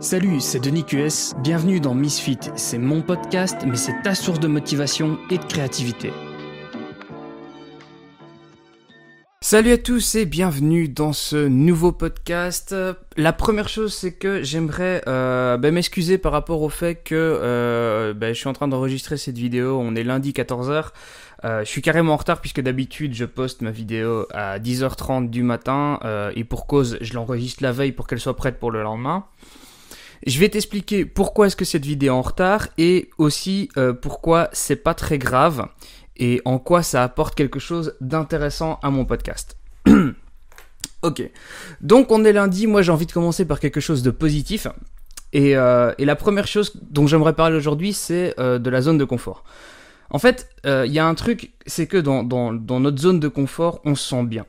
Salut, c'est Denis QS, bienvenue dans Misfit. C'est mon podcast, mais c'est ta source de motivation et de créativité. Salut à tous et bienvenue dans ce nouveau podcast. La première chose, c'est que j'aimerais euh, ben, m'excuser par rapport au fait que euh, ben, je suis en train d'enregistrer cette vidéo. On est lundi 14h. Euh, je suis carrément en retard puisque d'habitude je poste ma vidéo à 10h30 du matin et pour cause je l'enregistre la veille pour qu'elle soit prête pour le lendemain. Je vais t'expliquer pourquoi est-ce que cette vidéo est en retard et aussi euh, pourquoi c'est pas très grave et en quoi ça apporte quelque chose d'intéressant à mon podcast. ok, donc on est lundi, moi j'ai envie de commencer par quelque chose de positif. Et, euh, la première chose dont j'aimerais parler aujourd'hui, c'est euh, de la zone de confort. En fait, il y a un truc, c'est que dans, dans notre zone de confort, on se sent bien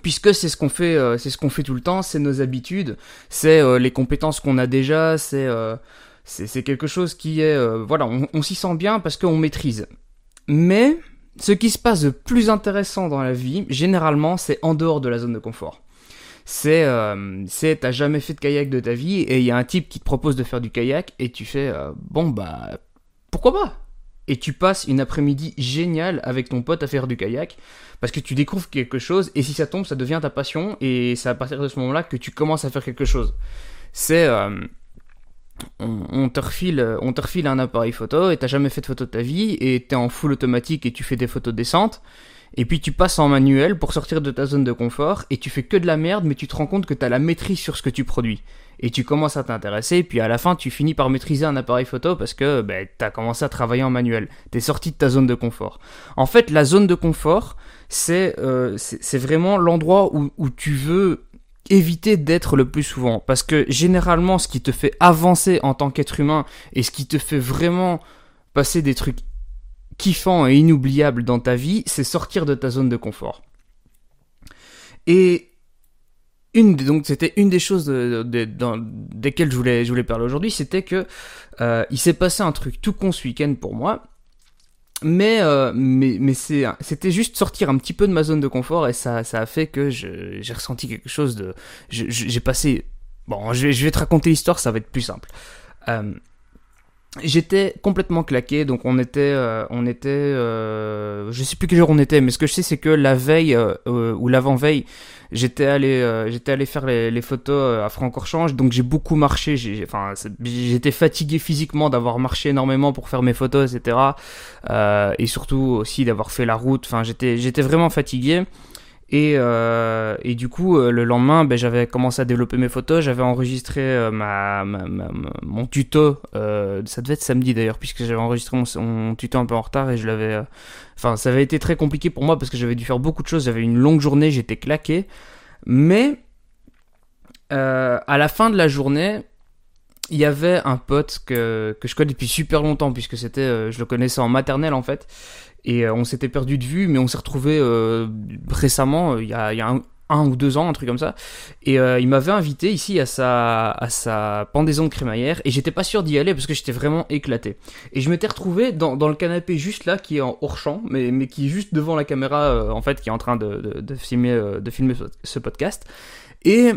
puisque c'est ce qu'on fait euh, c'est ce qu'on fait tout le temps c'est nos habitudes c'est euh, les compétences qu'on a déjà c'est euh, c'est quelque chose qui est voilà on, s'y sent bien parce qu'on maîtrise. Mais ce qui se passe de plus intéressant dans la vie généralement c'est en dehors de la zone de confort. C'est c'est t'as jamais fait de kayak de ta vie et il y a un type qui te propose de faire du kayak et tu fais bon bah pourquoi pas? Et tu passes une après-midi géniale avec ton pote à faire du kayak parce que tu découvres quelque chose et si ça tombe, ça devient ta passion et c'est à partir de ce moment-là que tu commences à faire quelque chose. C'est euh, on, te refile, on te refile un appareil photo et t'as jamais fait de photo de ta vie et t'es en full automatique et tu fais des photos décentes et puis tu passes en manuel pour sortir de ta zone de confort et tu fais que de la merde mais tu te rends compte que t'as la maîtrise sur ce que tu produis et tu commences à t'intéresser, puis à la fin, tu finis par maîtriser un appareil photo parce que ben, tu as commencé à travailler en manuel. Tu es sorti de ta zone de confort. En fait, la zone de confort, c'est euh, vraiment l'endroit où, où tu veux éviter d'être le plus souvent. Parce que généralement, ce qui te fait avancer en tant qu'être humain et ce qui te fait vraiment passer des trucs kiffants et inoubliables dans ta vie, c'est sortir de ta zone de confort. Et une donc c'était une des choses dans, desquelles je voulais je voulais parler aujourd'hui c'était que euh, il s'est passé un truc tout con ce week-end pour moi. Mais euh, mais mais c'était juste sortir un petit peu de ma zone de confort et ça ça a fait que j'ai ressenti quelque chose de j'ai passé bon je vais, je vais te raconter l'histoire ça va être plus simple. Euh, J'étais complètement claqué, donc on était, euh, on était, euh, je sais plus quel jour on était, mais ce que je sais c'est que la veille euh, ou l'avant veille, j'étais allé, j'étais allé faire les, photos à Francorchamps, donc j'ai beaucoup marché, j'ai, enfin, j'étais fatigué physiquement d'avoir marché énormément pour faire mes photos, etc. et surtout aussi d'avoir fait la route, enfin, j'étais, j'étais vraiment fatigué. Et, euh, et, du coup, euh, le lendemain, ben, j'avais commencé à développer mes photos, j'avais enregistré euh, ma, mon tuto, ça devait être samedi d'ailleurs, puisque j'avais enregistré mon, tuto un peu en retard et je l'avais... Enfin, ça avait été très compliqué pour moi parce que j'avais dû faire beaucoup de choses, j'avais une longue journée, j'étais claqué. Mais à la fin de la journée, il y avait un pote que, que je connais depuis super longtemps, puisque c'était, je le connaissais en maternelle en fait, et euh, on s'était perdu de vue, mais on s'est retrouvé euh, récemment, euh, il y a, y a un, ou deux ans, un truc comme ça. Et il m'avait invité ici à sa, à sa pendaison de crémaillère. Et j'étais pas sûr d'y aller parce que j'étais vraiment éclaté. Et je m'étais retrouvé dans, dans, le canapé juste là, qui est en hors champ, mais, mais qui est juste devant la caméra, en fait, qui est en train de, de filmer, de filmer ce podcast. Et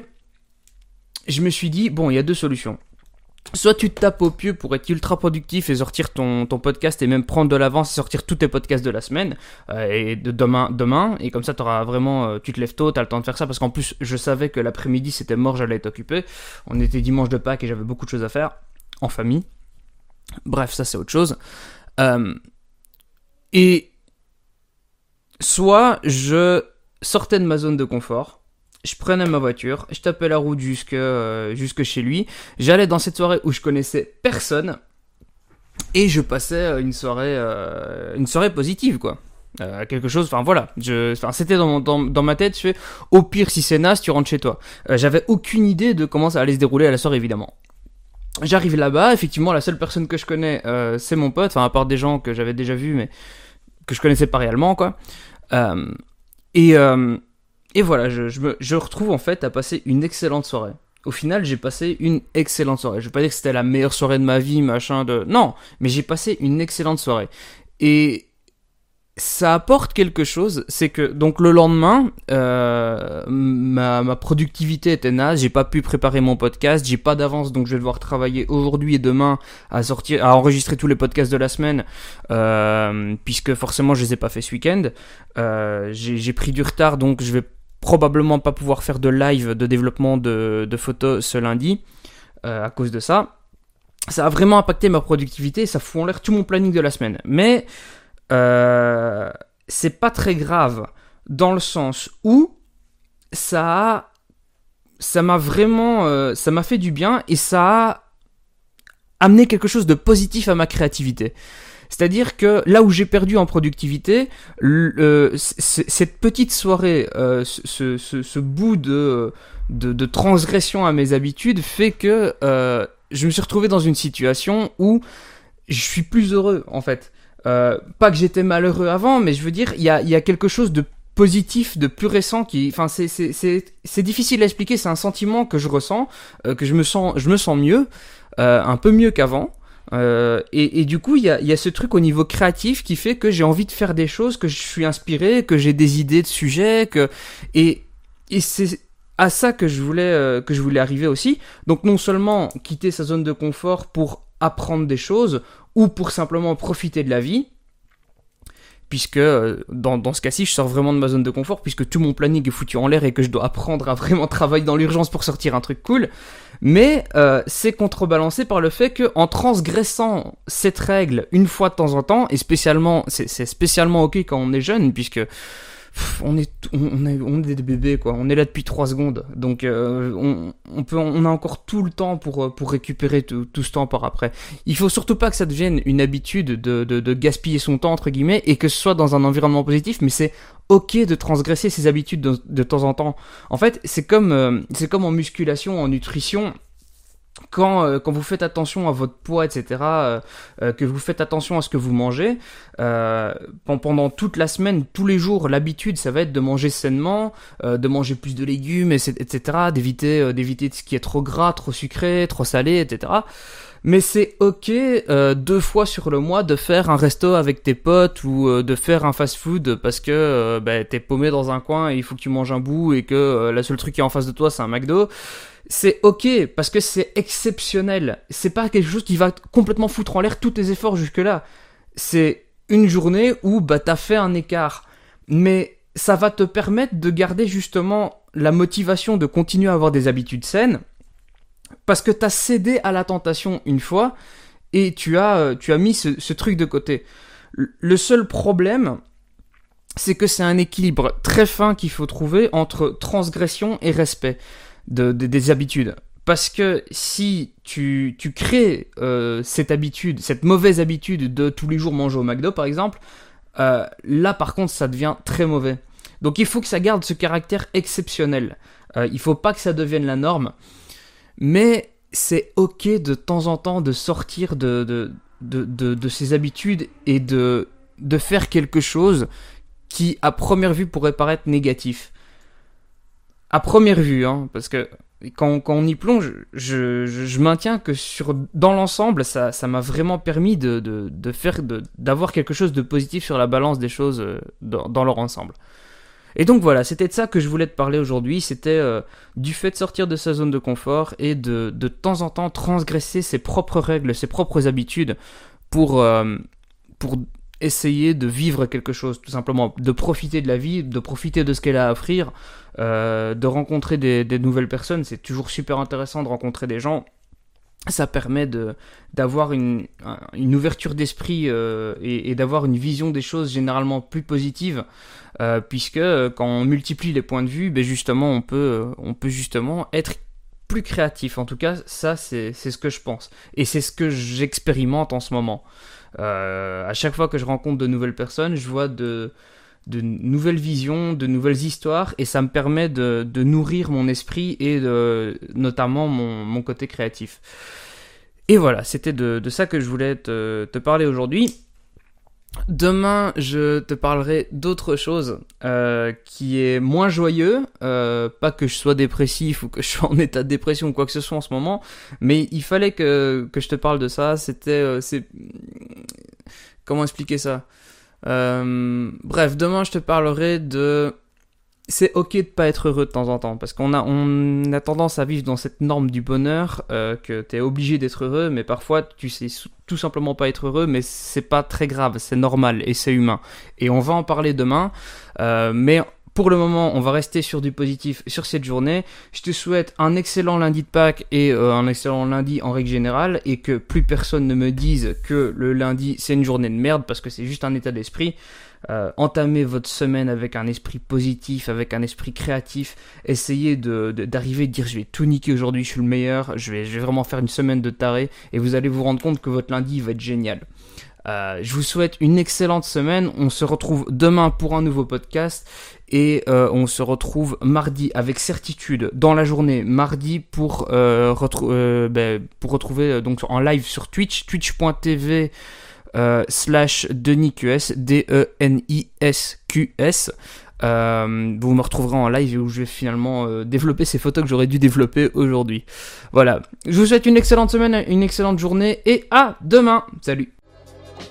je me suis dit, bon, il y a deux solutions soit tu te tapes au pieu pour être ultra productif et sortir ton, ton podcast et même prendre de l'avance et sortir tous tes podcasts de la semaine euh, et de demain demain. Et comme ça t'auras vraiment euh, tu te lèves tôt t'as le temps de faire ça. Parce qu'en plus je savais que l'après-midi c'était mort j'allais être occupé. On était dimanche de Pâques et j'avais beaucoup de choses à faire en famille. Bref ça c'est autre chose. Euh, et soit je sortais de ma zone de confort je prenais ma voiture, je tapais la route jusque, euh, chez lui. J'allais dans cette soirée où je connaissais personne et je passais euh, une soirée, euh, une soirée positive, quoi. quelque chose, enfin voilà, c'était dans, dans, dans, ma tête, je fais, au pire si c'est naze, tu rentres chez toi. J'avais aucune idée de comment ça allait se dérouler à la soirée, évidemment. J'arrive là-bas, effectivement, la seule personne que je connais, c'est mon pote, enfin, à part des gens que j'avais déjà vus, mais que je connaissais pas réellement, quoi. et, et voilà, je, me, je retrouve en fait à passer une excellente soirée. Au final, j'ai passé une excellente soirée. Je vais pas dire que c'était la meilleure soirée de ma vie, machin de. Non, mais j'ai passé une excellente soirée. Et ça apporte quelque chose, c'est que donc le lendemain, euh, ma, ma, productivité était naze, j'ai pas pu préparer mon podcast, j'ai pas d'avance, donc je vais devoir travailler aujourd'hui et demain à sortir, à enregistrer tous les podcasts de la semaine, euh, puisque forcément je les ai pas fait ce week-end. Euh, j'ai pris du retard, donc je vais probablement pas pouvoir faire de live de développement de, de photos ce lundi euh, à cause de ça. Ça a vraiment impacté ma productivité, ça fout en l'air tout mon planning de la semaine. Mais euh, c'est pas très grave dans le sens où ça ça m'a vraiment euh, ça m'a fait du bien et ça a amené quelque chose de positif à ma créativité. C'est-à-dire que là où j'ai perdu en productivité, cette petite soirée, euh, ce, ce, bout de, de, transgression à mes habitudes fait que je me suis retrouvé dans une situation où je suis plus heureux en fait. Euh, pas que j'étais malheureux avant, mais je veux dire, il y a, y a quelque chose de positif, de plus récent qui, enfin, c'est c'est difficile à expliquer. C'est un sentiment que je ressens, euh, que je me sens je me sens mieux, euh, un peu mieux qu'avant. Euh, et, et, du coup, il y a, y a ce truc au niveau créatif qui fait que j'ai envie de faire des choses, que je suis inspiré, que j'ai des idées de sujets, que et et c'est à ça que je voulais euh, que je voulais arriver aussi. Donc non seulement quitter sa zone de confort pour apprendre des choses ou pour simplement profiter de la vie, puisque euh, dans, dans ce cas-ci, je sors vraiment de ma zone de confort, puisque tout mon planning est foutu en l'air et que je dois apprendre à vraiment travailler dans l'urgence pour sortir un truc cool. Mais euh, c'est contrebalancé par le fait que en transgressant cette règle une fois de temps en temps, et spécialement, c'est spécialement ok quand on est jeune, puisque on est, on, est, on est des bébés quoi. On est là depuis 3 secondes, donc euh, on, on, peut, on a encore tout le temps pour euh, pour récupérer tout, tout, ce temps par après. Il faut surtout pas que ça devienne une habitude de, de, de gaspiller son temps entre guillemets et que ce soit dans un environnement positif, mais c'est ok de transgresser ses habitudes de, de, temps en temps. En fait, c'est comme euh, c'est comme en musculation, en nutrition quand, euh, quand vous faites attention à votre poids, etc., euh, euh, que vous faites attention à ce que vous mangez, pendant toute la semaine, tous les jours, l'habitude, ça va être de manger sainement, de manger plus de légumes, etc., d'éviter d'éviter ce qui est trop gras, trop sucré, trop salé, etc. Mais c'est ok deux fois sur le mois de faire un resto avec tes potes ou de faire un fast-food parce que bah, t'es paumé dans un coin et il faut que tu manges un bout et que la seule truc qui est en face de toi c'est un McDo c'est ok parce que c'est exceptionnel. C'est pas quelque chose qui va complètement foutre en l'air tous tes efforts jusque-là. C'est une journée où bah t'as fait un écart, mais ça va te permettre de garder justement la motivation de continuer à avoir des habitudes saines parce que t'as cédé à la tentation une fois et tu as euh, tu as mis ce, ce truc de côté. Le seul problème, c'est que c'est un équilibre très fin qu'il faut trouver entre transgression et respect de, des habitudes. Parce que si tu, tu crées euh, cette habitude, cette mauvaise habitude de tous les jours manger au McDo par exemple, euh, là par contre ça devient très mauvais. Donc il faut que ça garde ce caractère exceptionnel. Euh, il faut pas que ça devienne la norme. Mais c'est ok de temps en temps de sortir de, de, de, de, ses habitudes et de, de faire quelque chose qui à première vue pourrait paraître négatif à première vue, hein, parce que quand, quand, on y plonge, je, je, maintiens que sur dans l'ensemble, ça, ça m'a vraiment permis de, de, de faire d'avoir quelque chose de positif sur la balance des choses euh, dans, dans leur ensemble. Et donc voilà, c'était de ça que je voulais te parler aujourd'hui. C'était euh, du fait de sortir de sa zone de confort et de de temps en temps transgresser ses propres règles, ses propres habitudes pour euh, pour essayer de vivre quelque chose, tout simplement, de profiter de la vie, de profiter de ce qu'elle a à offrir, euh, de rencontrer des, nouvelles personnes. C'est toujours super intéressant de rencontrer des gens. Ça permet de d'avoir une, une ouverture d'esprit euh, et, d'avoir une vision des choses généralement plus positive, euh, puisque quand on multiplie les points de vue, ben justement on peut on peut justement être plus créatif. En tout cas, ça c'est ce que je pense et c'est ce que j'expérimente en ce moment. Euh, à chaque fois que je rencontre de nouvelles personnes, je vois de, nouvelles visions, de nouvelles histoires, et ça me permet de, nourrir mon esprit et notamment mon, côté créatif. Et voilà, c'était de, ça que je voulais te parler aujourd'hui. Demain, je te parlerai d'autre chose euh, qui est moins joyeux. Euh, pas que je sois dépressif ou que je sois en état de dépression ou quoi que ce soit en ce moment, mais il fallait que, que je te parle de ça. C'était, euh, c'est comment expliquer ça? Euh, bref, demain je te parlerai de c'est ok de pas être heureux de temps en temps parce qu'on a on a tendance à vivre dans cette norme du bonheur euh, que tu es obligé d'être heureux mais parfois tu sais tout simplement pas être heureux mais c'est pas très grave c'est normal et c'est humain et on va en parler demain euh, mais pour le moment, on va rester sur du positif sur cette journée. Je te souhaite un excellent lundi de Pâques et euh, un excellent lundi en règle générale et que plus personne ne me dise que le lundi c'est une journée de merde parce que c'est juste un état d'esprit. Euh, entamez votre semaine avec un esprit positif, avec un esprit créatif. Essayez d'arriver de, dire je vais tout niquer aujourd'hui, je suis le meilleur, je vais, je vais vraiment faire une semaine de taré et vous allez vous rendre compte que votre lundi va être génial. Euh, je vous souhaite une excellente semaine. On se retrouve demain pour un nouveau podcast et euh, on se retrouve mardi avec certitude dans la journée mardi pour euh, ben, pour retrouver donc en live sur Twitch twitch.tv slash DenisQS D E N I S Q S. vous me retrouverez en live où je vais finalement développer ces photos que j'aurais dû développer aujourd'hui. Voilà. Je vous souhaite une excellente semaine, une excellente journée et à demain. Salut.